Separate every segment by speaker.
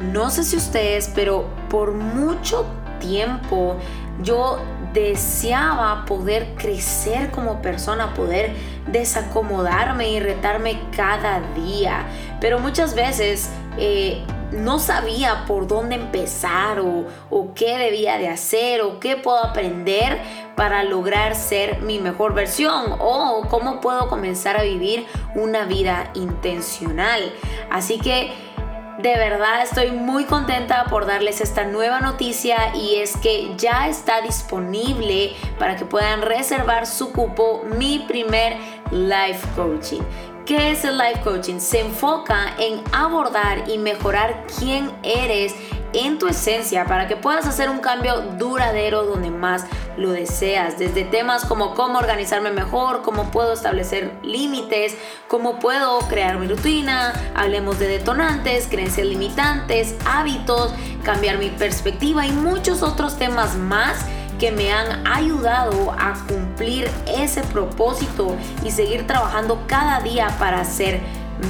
Speaker 1: no sé si ustedes, pero por mucho tiempo yo deseaba poder crecer como persona, poder desacomodarme y retarme cada día. Pero muchas veces eh, no sabía por dónde empezar o, o, qué debía de hacer o qué puedo aprender para lograr ser mi mejor versión o cómo puedo comenzar a vivir una vida intencional. Así que de verdad estoy muy contenta por darles esta nueva noticia y es que ya está disponible para que puedan reservar su cupo mi primer life coaching. ¿Qué es el life coaching? Se enfoca en abordar y mejorar quién eres en tu esencia para que puedas hacer un cambio duradero donde más lo deseas. Desde temas como cómo organizarme mejor, cómo puedo establecer límites, cómo puedo crear mi rutina, hablemos de detonantes, creencias limitantes, hábitos, cambiar mi perspectiva y muchos otros temas más que me han ayudado a cumplir ese propósito y seguir trabajando cada día para ser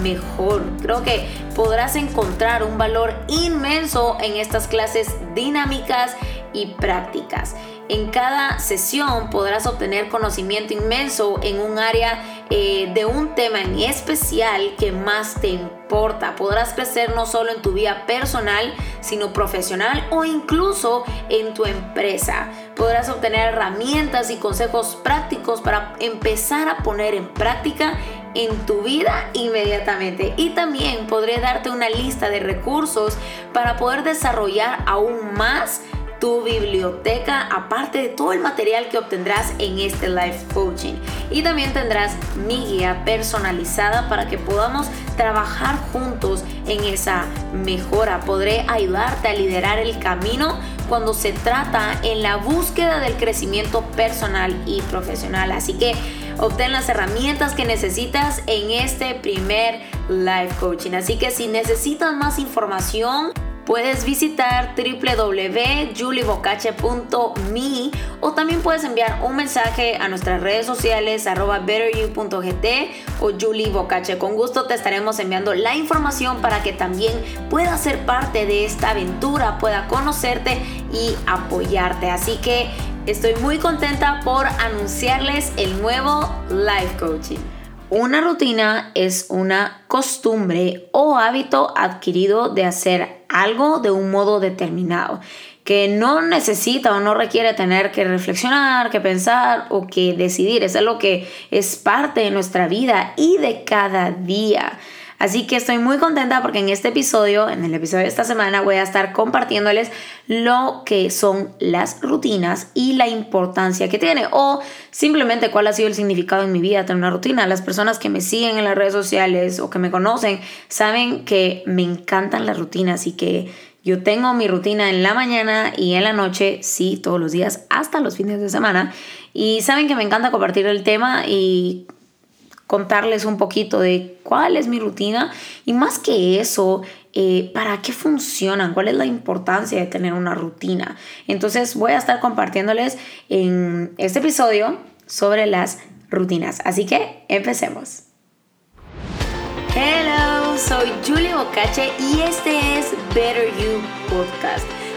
Speaker 1: mejor. Creo que podrás encontrar un valor inmenso en estas clases dinámicas y prácticas. En cada sesión podrás obtener conocimiento inmenso en un área eh, de un tema en especial que más te importa. Podrás crecer no solo en tu vida personal, sino profesional o incluso en tu empresa. Podrás obtener herramientas y consejos prácticos para empezar a poner en práctica en tu vida inmediatamente. Y también podré darte una lista de recursos para poder desarrollar aún más tu biblioteca, aparte de todo el material que obtendrás en este life coaching. Y también tendrás mi guía personalizada para que podamos trabajar juntos en esa mejora. Podré ayudarte a liderar el camino cuando se trata en la búsqueda del crecimiento personal y profesional. Así que obtén las herramientas que necesitas en este primer life coaching. Así que si necesitas más información, puedes visitar www.juliebocache.me o también puedes enviar un mensaje a nuestras redes sociales arroba betteryou.gt o juliebocache. Con gusto te estaremos enviando la información para que también puedas ser parte de esta aventura, pueda conocerte y apoyarte. Así que estoy muy contenta por anunciarles el nuevo Life Coaching. Una rutina es una costumbre o hábito adquirido de hacer algo de un modo determinado, que no necesita o no requiere tener que reflexionar, que pensar o que decidir. Es algo que es parte de nuestra vida y de cada día. Así que estoy muy contenta porque en este episodio, en el episodio de esta semana, voy a estar compartiéndoles lo que son las rutinas y la importancia que tiene o simplemente cuál ha sido el significado en mi vida tener una rutina. Las personas que me siguen en las redes sociales o que me conocen saben que me encantan las rutinas y que yo tengo mi rutina en la mañana y en la noche, sí, todos los días, hasta los fines de semana. Y saben que me encanta compartir el tema y contarles un poquito de cuál es mi rutina y más que eso, eh, para qué funcionan, cuál es la importancia de tener una rutina. Entonces voy a estar compartiéndoles en este episodio sobre las rutinas. Así que empecemos. Hello, soy Julie Bocache y este es Better You Podcast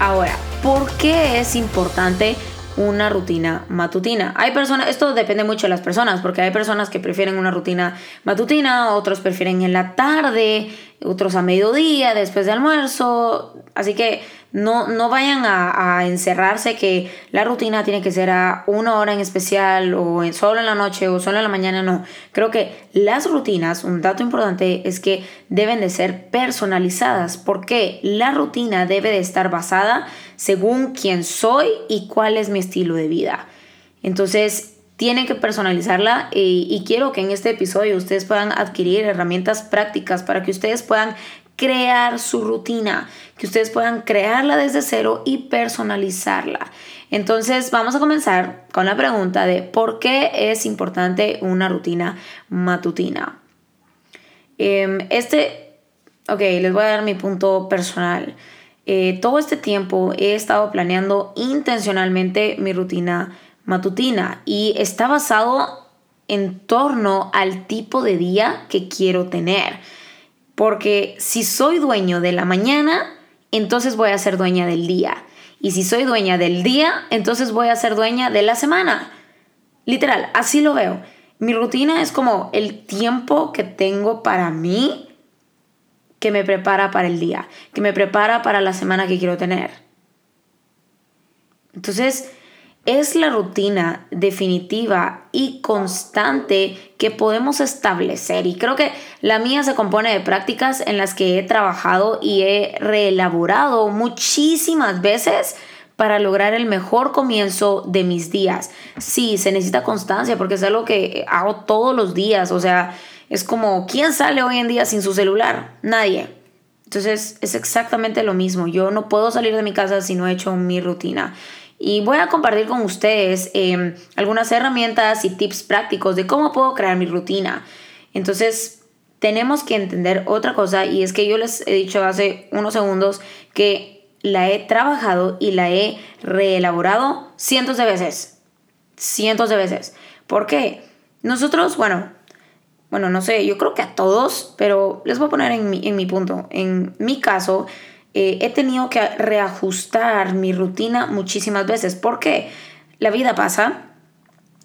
Speaker 1: Ahora, ¿por qué es importante una rutina matutina? Hay personas, esto depende mucho de las personas, porque hay personas que prefieren una rutina matutina, otros prefieren en la tarde, otros a mediodía, después de almuerzo. Así que no, no vayan a, encerrarse que la rutina tiene que ser a una hora en especial o en, solo en la noche o solo en la mañana. No, creo que las rutinas, un dato importante es que deben de ser personalizadas porque la rutina debe de estar basada según quién soy y cuál es mi estilo de vida. Entonces, tienen que personalizarla y, quiero que en este episodio ustedes puedan adquirir herramientas prácticas para que ustedes puedan crear su rutina, que ustedes puedan crearla desde cero y personalizarla. Entonces vamos a comenzar con la pregunta de por qué es importante una rutina matutina. Em, este, ok, les voy a dar mi punto personal. Eh, todo este tiempo he estado planeando intencionalmente mi rutina matutina y está basado en torno al tipo de día que quiero tener. Porque si soy dueño de la mañana, entonces voy a ser dueña del día. Y si soy dueña del día, entonces voy a ser dueña de la semana. Literal, así lo veo. Mi rutina es como el tiempo que tengo para mí que me prepara para el día, que me prepara para la semana que quiero tener. Entonces, es la rutina definitiva y constante que podemos establecer. Y creo que la mía se compone de prácticas en las que he trabajado y he reelaborado muchísimas veces para lograr el mejor comienzo de mis días. Sí, se necesita constancia porque es algo que hago todos los días. O sea, es como, ¿quién sale hoy en día sin su celular? Nadie. Entonces es exactamente lo mismo. Yo no puedo salir de mi casa si no he hecho mi rutina. Y voy a compartir con ustedes em, algunas herramientas y tips prácticos de cómo puedo crear mi rutina. Entonces, tenemos que entender otra cosa y es que yo les he dicho hace unos segundos que la he trabajado y la he reelaborado cientos de veces. Cientos de veces. ¿Por qué? Nosotros, bueno, bueno, no sé, yo creo que a todos, pero les voy a poner en mi, en mi punto. En mi caso, eh, he tenido que reajustar mi rutina muchísimas veces. porque La vida pasa,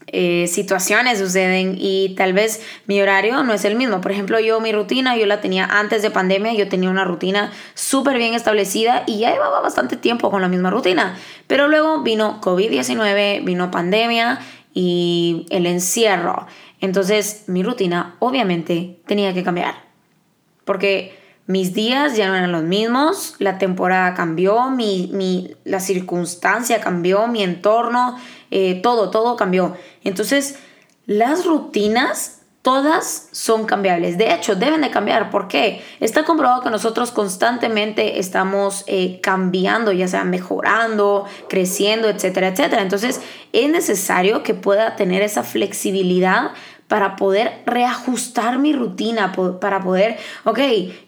Speaker 1: eh, situaciones suceden y tal vez mi horario no es el mismo. Por ejemplo, yo mi rutina, yo la tenía antes de pandemia, yo tenía una rutina súper bien establecida y ya llevaba bastante tiempo con la misma rutina. Pero luego vino COVID-19, vino pandemia y el encierro. Entonces mi rutina obviamente tenía que cambiar. Porque mis días ya no eran los mismos, la temporada cambió, mi, la circunstancia cambió, mi entorno, eh, todo, todo cambió. Entonces, las rutinas todas son cambiables. De hecho, deben de cambiar. ¿Por qué? Está comprobado que nosotros constantemente estamos eh, cambiando, ya sea mejorando, creciendo, etcétera, etcétera. Entonces, es necesario que pueda tener esa flexibilidad para poder reajustar mi rutina, para poder, ok,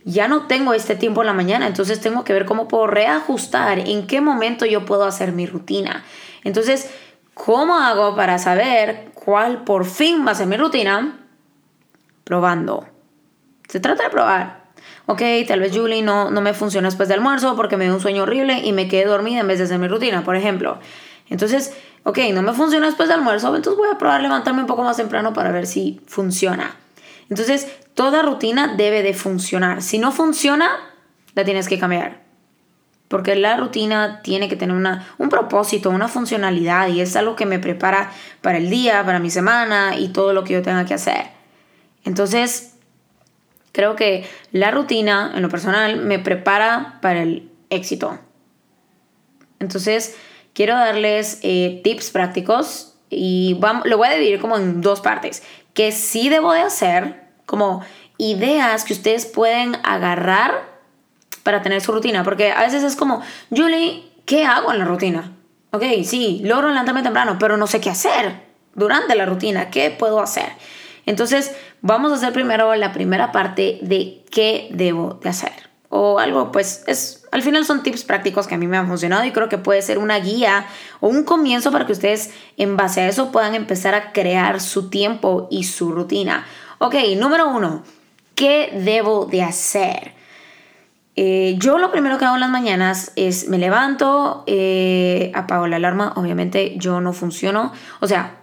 Speaker 1: ya no tengo este tiempo en la mañana, entonces tengo que ver cómo puedo reajustar, en qué momento yo puedo hacer mi rutina. Entonces, ¿cómo hago para saber cuál por fin va a ser mi rutina? Probando. Se trata de probar. Ok, tal vez Julie no, no me funciona después del almuerzo porque me dio un sueño horrible y me quedé dormida en vez de hacer mi rutina, por ejemplo. Entonces, ok, no me funciona después del almuerzo, entonces voy a probar levantarme un poco más temprano para ver si funciona. Entonces, toda rutina debe de funcionar. Si no funciona, la tienes que cambiar. Porque la rutina tiene que tener una, un propósito, una funcionalidad y es algo que me prepara para el día, para mi semana y todo lo que yo tenga que hacer. Entonces, creo que la rutina, en lo personal, me prepara para el éxito. Entonces, quiero darles eh, tips prácticos y vamos, lo voy a dividir como en dos partes. Que sí debo de hacer, como ideas que ustedes pueden agarrar para tener su rutina. Porque a veces es como, Julie, ¿qué hago en la rutina? Ok, sí, logro levantarme temprano, pero no sé qué hacer durante la rutina. ¿Qué puedo hacer? Entonces, vamos a hacer primero la primera parte de qué debo de hacer o algo, pues es, al final son tips prácticos que a mí me han funcionado y creo que puede ser una guía o un comienzo para que ustedes en base a eso puedan empezar a crear su tiempo y su rutina. Ok, número uno, ¿qué debo de hacer? Eh, yo lo primero que hago en las mañanas es me levanto, eh, apago la alarma, obviamente yo no funciono, o sea,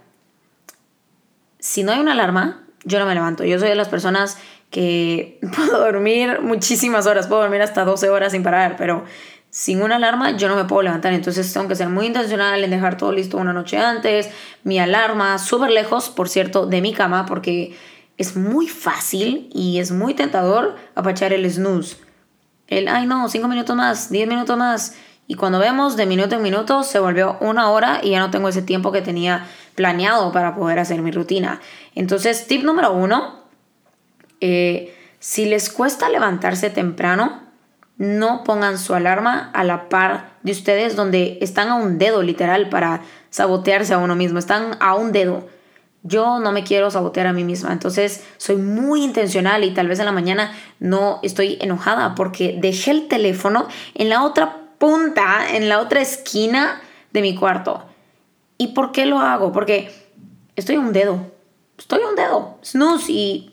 Speaker 1: si no hay una alarma, yo no me levanto, yo soy de las personas que puedo dormir muchísimas horas, puedo dormir hasta 12 horas sin parar, pero sin una alarma yo no me puedo levantar, entonces tengo que ser muy intencional en dejar todo listo una noche antes, mi alarma súper lejos, por cierto, de mi cama, porque es muy fácil y es muy tentador apachar el snooze. El, ay no, 5 minutos más, 10 minutos más. Y cuando vemos de minuto en minuto se volvió una hora y ya no tengo ese tiempo que tenía planeado para poder hacer mi rutina. Entonces, tip número uno, eh, si les cuesta levantarse temprano, no pongan su alarma a la par de ustedes donde están a un dedo literal para sabotearse a uno mismo, están a un dedo. Yo no me quiero sabotear a mí misma, entonces soy muy intencional y tal vez en la mañana no estoy enojada porque dejé el teléfono en la otra punta, en la otra esquina de mi cuarto. ¿Y por qué lo hago? Porque estoy a un dedo, estoy a un dedo, snooze y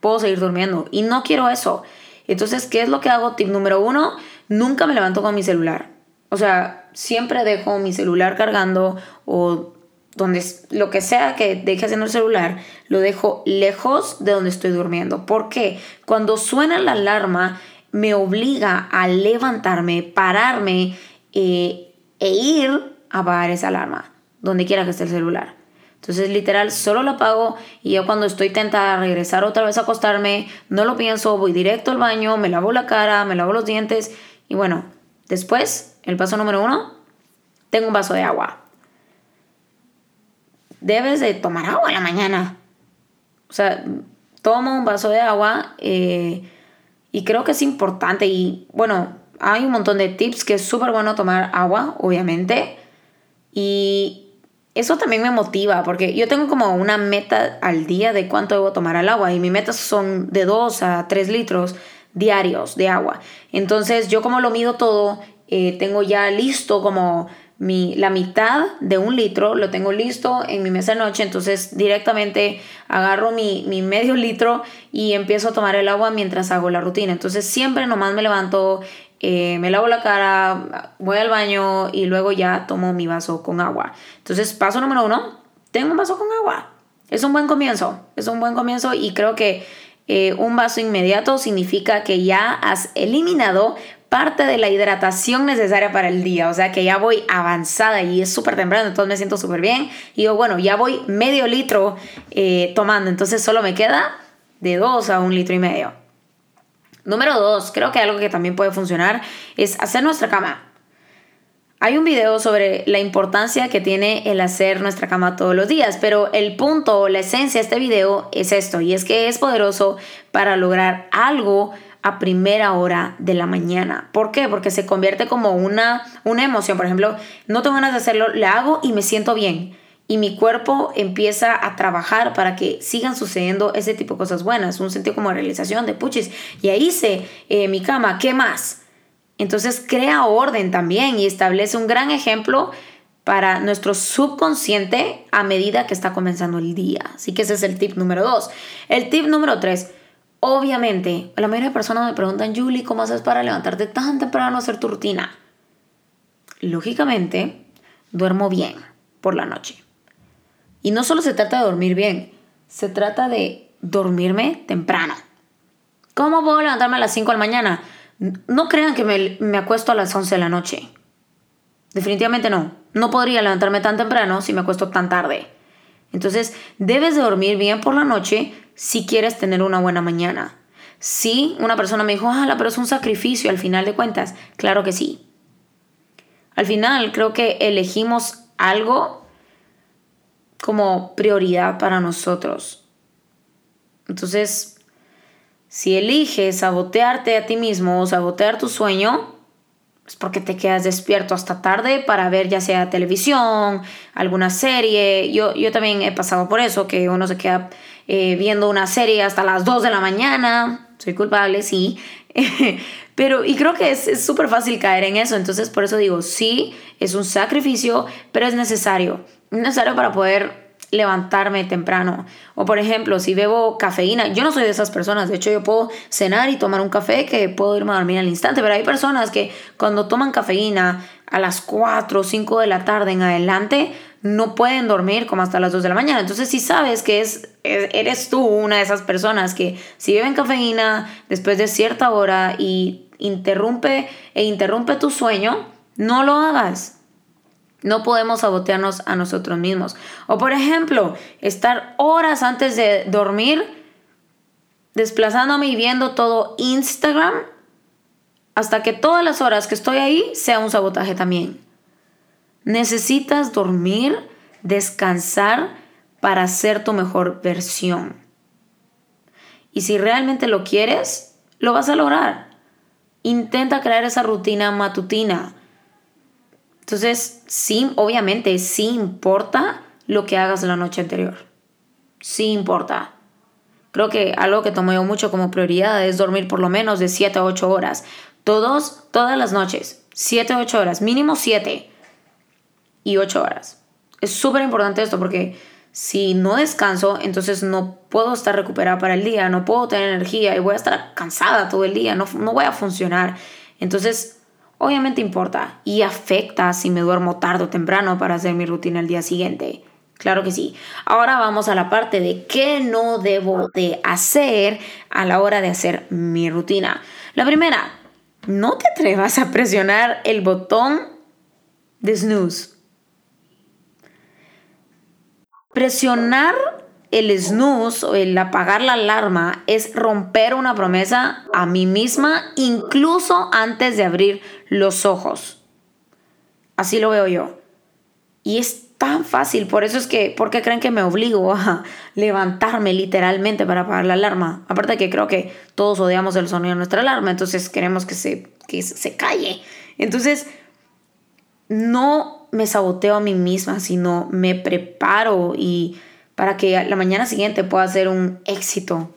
Speaker 1: puedo seguir durmiendo y no quiero eso. Entonces, ¿qué es lo que hago? Tip número uno, nunca me levanto con mi celular. O sea, siempre dejo mi celular cargando o donde lo que sea que deje haciendo el celular, lo dejo lejos de donde estoy durmiendo. Porque cuando suena la alarma, me obliga a levantarme, pararme eh, e ir a apagar esa alarma, donde quiera que esté el celular. Entonces, literal, solo lo apago y yo cuando estoy tentada a regresar otra vez a acostarme, no lo pienso, voy directo al baño, me lavo la cara, me lavo los dientes y bueno, después, el paso número uno, tengo un vaso de agua debes de tomar agua en la mañana. O sea, toma un vaso de agua eh, y creo que es importante. Y bueno, hay un montón de tips que es súper bueno tomar agua, obviamente. Y eso también me motiva porque yo tengo como una meta al día de cuánto debo tomar al agua y mis metas son de 2 a 3 litros diarios de agua. Entonces yo como lo mido todo, eh, tengo ya listo como mi, la mitad de un litro, lo tengo listo en mi mesa de noche, entonces directamente agarro mi, medio litro y empiezo a tomar el agua mientras hago la rutina. Entonces siempre nomás me levanto, eh, me lavo la cara, voy al baño y luego ya tomo mi vaso con agua. Entonces paso número uno, tengo un vaso con agua. Es un buen comienzo, es un buen comienzo y creo que eh, un vaso inmediato significa que ya has eliminado parte de la hidratación necesaria para el día. O sea que ya voy avanzada y es súper temprano, entonces me siento súper bien. Y digo, bueno, ya voy medio litro eh, tomando, entonces solo me queda de dos a un litro y medio. Número dos, creo que algo que también puede funcionar es hacer nuestra cama. Hay un video sobre la importancia que tiene el hacer nuestra cama todos los días, pero el punto, la esencia de este video es esto, y es que es poderoso para lograr algo a primera hora de la mañana. ¿Por qué? Porque se convierte como una, una emoción. Por ejemplo, no tengo ganas de hacerlo, le hago y me siento bien. Y mi cuerpo empieza a trabajar para que sigan sucediendo ese tipo de cosas buenas. Un sentido como realización de puchis. Y ahí hice eh, mi cama, ¿qué más? Entonces crea orden también y establece un gran ejemplo para nuestro subconsciente a medida que está comenzando el día. Así que ese es el tip número dos. El tip número tres Obviamente, la mayoría de personas me preguntan, Julie, ¿cómo haces para levantarte tan temprano a hacer tu rutina? Lógicamente, duermo bien por la noche. Y no solo se trata de dormir bien, se trata de dormirme temprano. ¿Cómo puedo levantarme a las 5 de la mañana? No crean que me, me acuesto a las 11 de la noche. Definitivamente no. No podría levantarme tan temprano si me acuesto tan tarde. Entonces, debes de dormir bien por la noche si quieres tener una buena mañana. Sí, una persona me dijo, ah, pero es un sacrificio al final de cuentas. Claro que sí. Al final creo que elegimos algo como prioridad para nosotros. Entonces, si eliges sabotearte a ti mismo o sabotear tu sueño, es porque te quedas despierto hasta tarde para ver ya sea televisión, alguna serie. Yo, yo también he pasado por eso, que uno se queda eh, viendo una serie hasta las 2 de la mañana. Soy culpable, sí. pero, y creo que es súper fácil caer en eso. Entonces, por eso digo, sí, es un sacrificio, pero es necesario. Es necesario para poder levantarme temprano. O por ejemplo, si bebo cafeína, yo no soy de esas personas, de hecho yo puedo cenar y tomar un café que puedo irme a dormir al instante, pero hay personas que cuando toman cafeína a las 4 o 5 de la tarde en adelante, no pueden dormir como hasta las 2 de la mañana. Entonces, si sabes que es, eres tú una de esas personas que si beben cafeína después de cierta hora y interrumpe e interrumpe tu sueño, no lo hagas. No podemos sabotearnos a nosotros mismos. O por ejemplo, estar horas antes de dormir desplazándome y viendo todo Instagram hasta que todas las horas que estoy ahí sea un sabotaje también. Necesitas dormir descansar para ser tu mejor versión. Y si realmente lo quieres, lo vas a lograr. Intenta crear esa rutina matutina. Entonces, sí, obviamente, sí importa lo que hagas la noche anterior. Sí importa. Creo que algo que tomo yo mucho como prioridad es dormir por lo menos de 7 a 8 horas. Todos, todas las noches. 7 a 8 horas. Mínimo 7 y 8 horas. Es súper importante esto porque si no descanso, entonces no puedo estar recuperada para el día, no puedo tener energía y voy a estar cansada todo el día, no, no voy a funcionar. Entonces, obviamente importa y afecta si me duermo tarde o temprano para hacer mi rutina el día siguiente. Claro que sí. Ahora vamos a la parte de qué no debo de hacer a la hora de hacer mi rutina. La primera, no te atrevas a presionar el botón de snooze. Presionar el snooze o el apagar la alarma es romper una promesa a mí misma incluso antes de abrir los ojos. Así lo veo yo. Y es tan fácil, por eso es que, ¿por qué creen que me obligo a levantarme literalmente para apagar la alarma? Aparte que creo que todos odiamos el sonido de nuestra alarma, entonces queremos que se, que se calle. Entonces, no me saboteo a mí misma, sino me preparo y para que la mañana siguiente pueda ser un éxito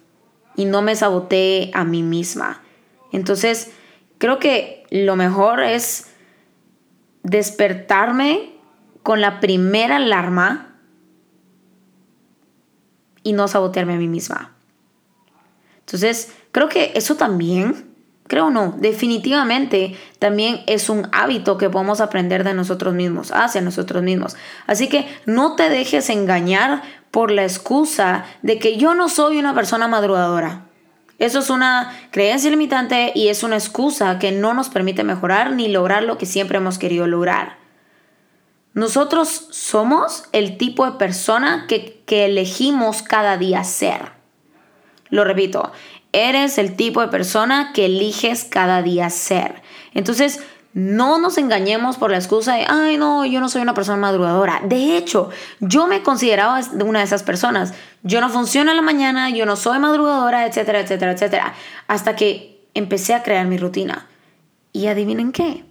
Speaker 1: y no me sabotee a mí misma. Entonces, creo que lo mejor es despertarme con la primera alarma y no sabotearme a mí misma. Entonces, creo que eso también Creo no, definitivamente también es un hábito que podemos aprender de nosotros mismos, hacia nosotros mismos. Así que no te dejes engañar por la excusa de que yo no soy una persona madrugadora. Eso es una creencia limitante y es una excusa que no nos permite mejorar ni lograr lo que siempre hemos querido lograr. Nosotros somos el tipo de persona que, que elegimos cada día ser. Lo repito, Eres el tipo de persona que eliges cada día ser. Entonces, no nos engañemos por la excusa de, ay, no, yo no soy una persona madrugadora. De hecho, yo me consideraba una de esas personas. Yo no funciono en la mañana, yo no soy madrugadora, etcétera, etcétera, etcétera. Hasta que empecé a crear mi rutina. Y adivinen qué,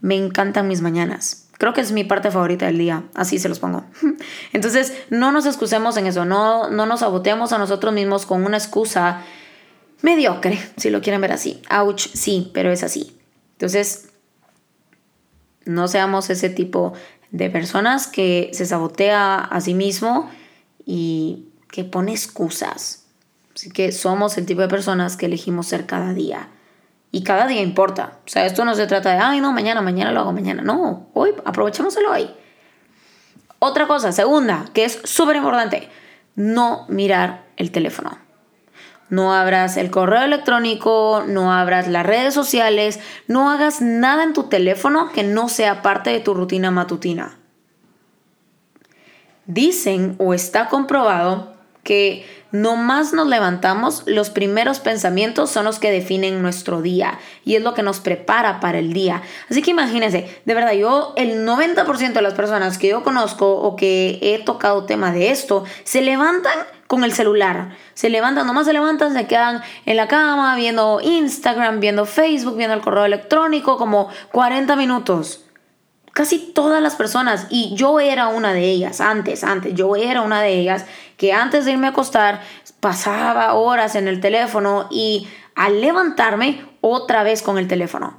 Speaker 1: me encantan mis mañanas. Creo que es mi parte favorita del día, así se los pongo. Entonces, no nos excusemos en eso, no, no nos saboteemos a nosotros mismos con una excusa mediocre, si lo quieren ver así. Ouch, sí, pero es así. Entonces, no seamos ese tipo de personas que se sabotea a sí mismo y que pone excusas. Así que somos el tipo de personas que elegimos ser cada día. Y cada día importa. O sea, esto no se trata de, ay, no, mañana, mañana lo hago mañana. No, hoy, aprovechémoselo hoy. Otra cosa, segunda, que es súper importante, no mirar el teléfono. No abras el correo electrónico, no abras las redes sociales, no hagas nada en tu teléfono que no sea parte de tu rutina matutina. Dicen o está comprobado que no más nos levantamos, los primeros pensamientos son los que definen nuestro día y es lo que nos prepara para el día. Así que imagínense, de verdad, yo el 90% de las personas que yo conozco o que he tocado tema de esto, se levantan con el celular. Se levantan, nomás se levantan, se quedan en la cama viendo Instagram, viendo Facebook, viendo el correo electrónico, como 40 minutos. Casi todas las personas, y yo era una de ellas, antes, antes, yo era una de ellas, que antes de irme a acostar pasaba horas en el teléfono y al levantarme otra vez con el teléfono.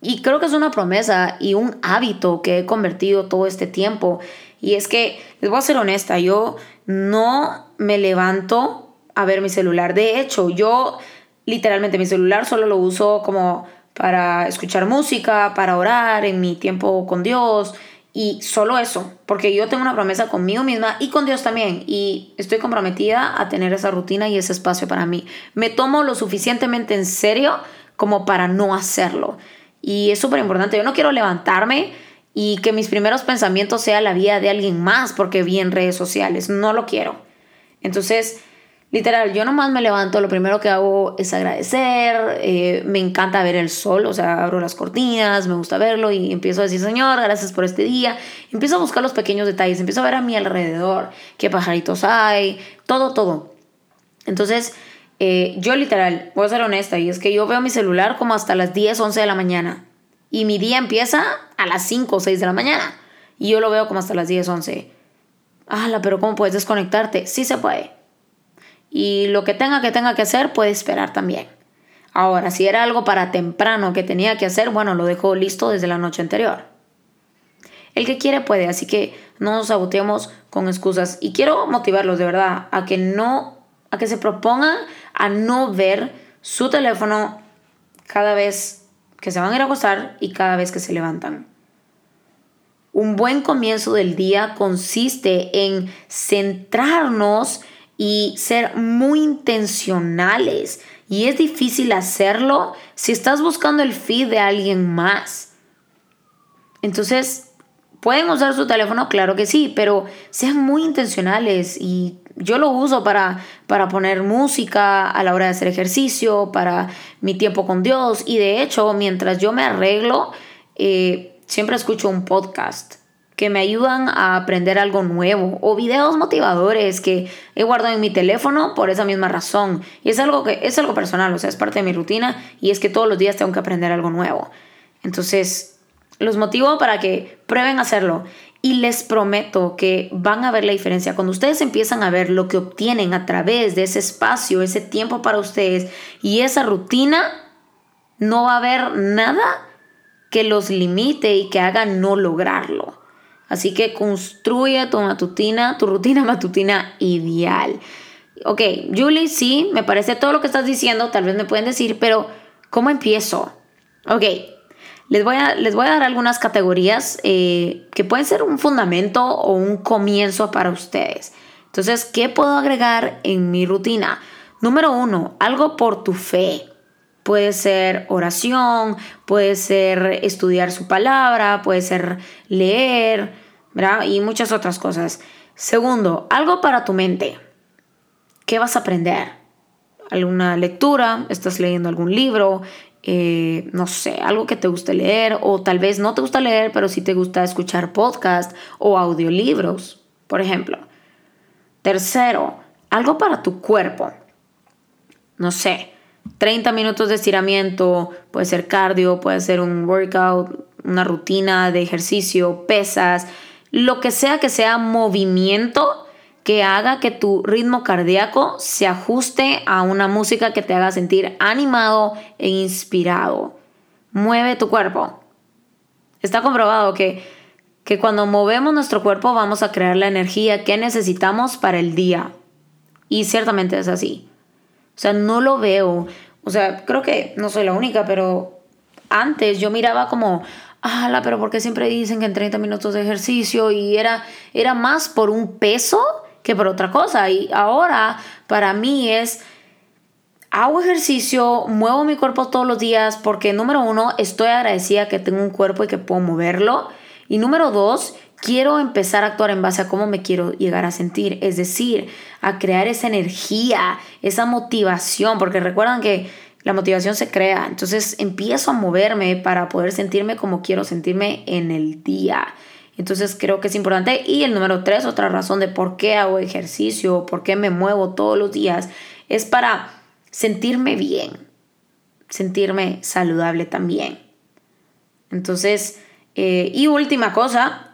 Speaker 1: Y creo que es una promesa y un hábito que he convertido todo este tiempo. Y es que, les voy a ser honesta, yo no me levanto a ver mi celular. De hecho, yo literalmente mi celular solo lo uso como para escuchar música, para orar en mi tiempo con Dios y solo eso, porque yo tengo una promesa conmigo misma y con Dios también y estoy comprometida a tener esa rutina y ese espacio para mí. Me tomo lo suficientemente en serio como para no hacerlo. Y es súper importante, yo no quiero levantarme y que mis primeros pensamientos sea la vida de alguien más porque vi en redes sociales, no lo quiero. Entonces, Literal, yo nomás me levanto, lo primero que hago es agradecer, eh, me encanta ver el sol, o sea, abro las cortinas, me gusta verlo y empiezo a decir, Señor, gracias por este día. Empiezo a buscar los pequeños detalles, empiezo a ver a mi alrededor, qué pajaritos hay, todo, todo. Entonces, eh, yo literal, voy a ser honesta, y es que yo veo mi celular como hasta las 10, 11 de la mañana. Y mi día empieza a las 5 o 6 de la mañana. Y yo lo veo como hasta las 10, 11. ¡Hala! Pero ¿cómo puedes desconectarte? Sí se puede y lo que tenga que tenga que hacer puede esperar también. Ahora, si era algo para temprano que tenía que hacer, bueno, lo dejo listo desde la noche anterior. El que quiere puede, así que no nos saboteemos con excusas. Y quiero motivarlos de verdad a que no, a que se propongan a no ver su teléfono cada vez que se van a ir a acostar y cada vez que se levantan. Un buen comienzo del día consiste en centrarnos y ser muy intencionales. Y es difícil hacerlo si estás buscando el feed de alguien más. Entonces, ¿pueden usar su teléfono? Claro que sí, pero sean muy intencionales y yo lo uso para, para poner música a la hora de hacer ejercicio, para mi tiempo con Dios y de hecho, mientras yo me arreglo, eh, siempre escucho un podcast que me ayudan a aprender algo nuevo o videos motivadores que he guardado en mi teléfono por esa misma razón. Y es algo que es algo personal, o sea, es parte de mi rutina y es que todos los días tengo que aprender algo nuevo. Entonces, los motivo para que prueben hacerlo y les prometo que van a ver la diferencia. Cuando ustedes empiezan a ver lo que obtienen a través de ese espacio, ese tiempo para ustedes y esa rutina, no va a haber nada que los limite y que haga no lograrlo. Así que construye tu matutina, tu rutina matutina ideal. Ok, Julie, sí, me parece todo lo que estás diciendo, tal vez me pueden decir, pero ¿cómo empiezo? Ok, les voy a, les voy a dar algunas categorías eh, que pueden ser un fundamento o un comienzo para ustedes. Entonces, ¿qué puedo agregar en mi rutina? Número uno, algo por tu fe. Puede ser oración, puede ser estudiar su palabra, puede ser leer, ¿verdad? Y muchas otras cosas. Segundo, algo para tu mente. ¿Qué vas a aprender? ¿Alguna lectura? ¿Estás leyendo algún libro? Eh, no sé, algo que te guste leer o tal vez no te gusta leer, pero sí te gusta escuchar podcast o audiolibros, por ejemplo. Tercero, algo para tu cuerpo. No sé, 30 minutos de estiramiento, puede ser cardio, puede ser un workout, una rutina de ejercicio, pesas, lo que sea que sea movimiento que haga que tu ritmo cardíaco se ajuste a una música que te haga sentir animado e inspirado. Mueve tu cuerpo. Está comprobado que, que cuando movemos nuestro cuerpo vamos a crear la energía que necesitamos para el día. Y ciertamente es así. O sea, no lo veo. O sea, creo que no soy la única, pero antes yo miraba como, ala, pero ¿por qué siempre dicen que en 30 minutos de ejercicio? Y era, era más por un peso que por otra cosa. Y ahora para mí es, hago ejercicio, muevo mi cuerpo todos los días porque número uno, estoy agradecida que tengo un cuerpo y que puedo moverlo. Y número dos, quiero empezar a actuar en base a cómo me quiero llegar a sentir, es decir, a crear esa energía, esa motivación, porque recuerdan que la motivación se crea. Entonces empiezo a moverme para poder sentirme como quiero sentirme en el día. Entonces creo que es importante. Y el número tres, otra razón de por qué hago ejercicio, por qué me muevo todos los días, es para sentirme bien, sentirme saludable también. Entonces, eh, y última cosa,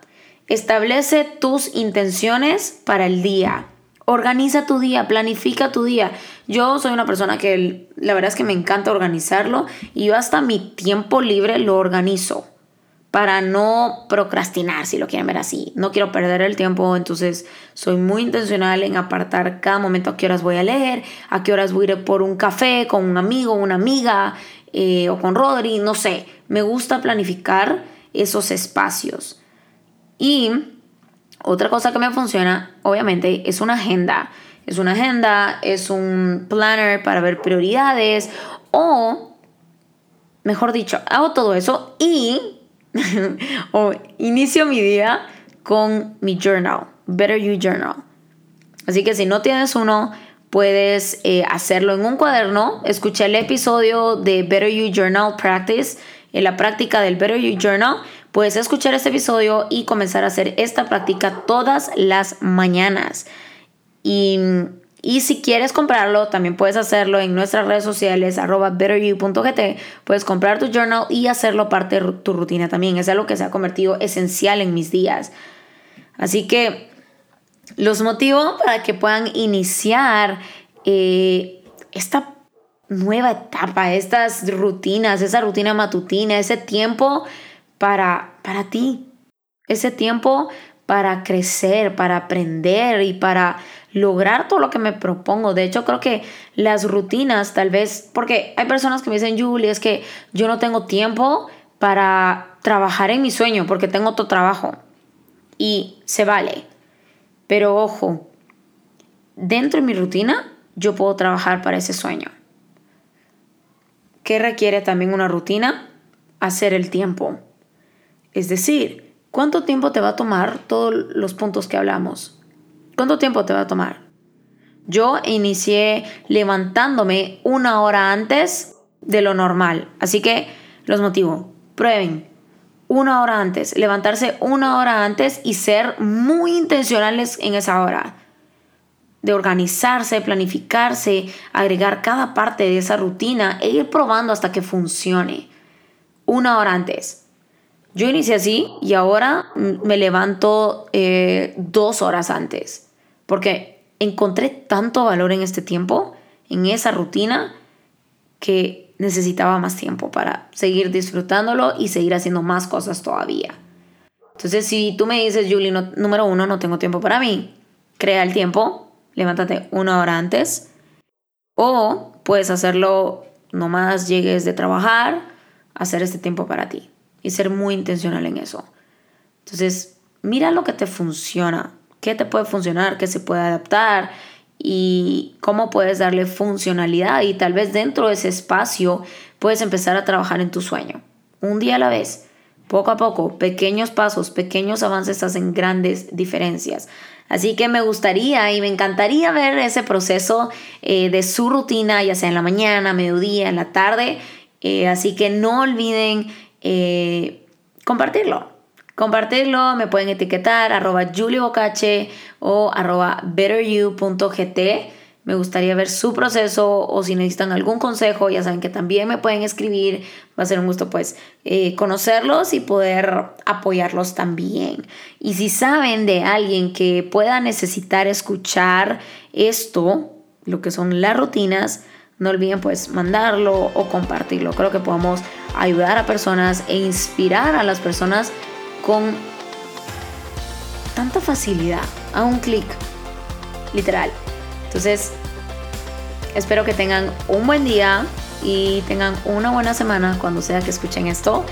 Speaker 1: establece tus intenciones para el día. Organiza tu día, planifica tu día. Yo soy una persona que la verdad es que me encanta organizarlo y yo hasta mi tiempo libre lo organizo para no procrastinar, si lo quieren ver así. No quiero perder el tiempo, entonces soy muy intencional en apartar cada momento a qué horas voy a leer, a qué horas voy a ir por un café con un amigo, una amiga eh, o con Rodri, no sé. Me gusta planificar esos espacios. Y otra cosa que me funciona, obviamente, es una agenda. Es una agenda, es un planner para ver prioridades o, mejor dicho, hago todo eso y o inicio mi día con mi journal, Better You Journal. Así que si no tienes uno, puedes eh, hacerlo en un cuaderno. Escuché el episodio de Better You Journal Practice, en la práctica del Better You Journal. Puedes escuchar este episodio y comenzar a hacer esta práctica todas las mañaas. Y, y si quieres comprarlo, también puedes hacerlo en nuestras redes sociales, arroba betteryou.gt. Puedes comprar tu journal y hacerlo parte de tu rutina también. Es algo que se ha convertido esencial en mis días. Así que los motivo para que puedan iniciar eh, esta nueva etapa, estas rutinas, esa rutina matutina, ese tiempo para, para ti, ese tiempo para crecer, para aprender y para lograr todo lo que me propongo. De hecho, creo que las rutinas, tal vez, porque hay personas que me dicen, Julie, es que yo no tengo tiempo para trabajar en mi sueño porque tengo otro trabajo. Y se vale. Pero ojo, dentro de mi rutina yo puedo trabajar para ese sueño. ¿Qué requiere también una rutina? Hacer el tiempo. Es decir, ¿cuánto tiempo te va a tomar todos los puntos que hablamos? ¿Cuánto tiempo te va a tomar? Yo inicié levantándome una hora antes de lo normal. Así que los motivo. Prueben una hora antes, levantarse una hora antes y ser muy intencionales en esa hora. De organizarse, planificarse, agregar cada parte de esa rutina e ir probando hasta que funcione. Una hora antes. Yo inicié así y ahora me levanto eh, dos horas antes. Porque encontré tanto valor en este tiempo, en esa rutina, que necesitaba más tiempo para seguir disfrutándolo y seguir haciendo más cosas todavía. Entonces, si tú me dices, Julie, número uno, no tengo tiempo para mí, crea el tiempo, levántate una hora antes. O puedes hacerlo nomás llegues de trabajar, hacer este tiempo para ti y ser muy intencional en eso. Entonces, mira lo que te funciona, qué te puede funcionar, qué se puede adaptar y cómo puedes darle funcionalidad y tal vez dentro de ese espacio puedes empezar a trabajar en tu sueño. Un día a la vez, poco a poco, pequeños pasos, pequeños avances hacen grandes diferencias. Así que me gustaría y me encantaría ver ese proceso eh, de su rutina, ya sea en la mañana, mediodía, en la tarde. Eh, así que no olviden eh, compartirlo compartirlo, me pueden etiquetar arroba juliobocache o arroba betteryou.gt. Me gustaría ver su proceso o si necesitan algún consejo, ya saben que también me pueden escribir. Va a ser un gusto pues eh, conocerlos y poder apoyarlos también. Y si saben de alguien que pueda necesitar escuchar esto, lo que son las rutinas, no olviden pues mandarlo o compartirlo. Creo que podemos ayudar a personas e inspirar a las personas con tanta facilidad, a un clic, literal. Entonces, espero que tengan un buen día y tengan una buena semana cuando sea que escuchen esto.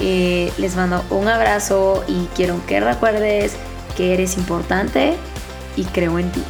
Speaker 1: Eh, les mando un abrazo y quiero que recuerdes que eres importante y creo en ti.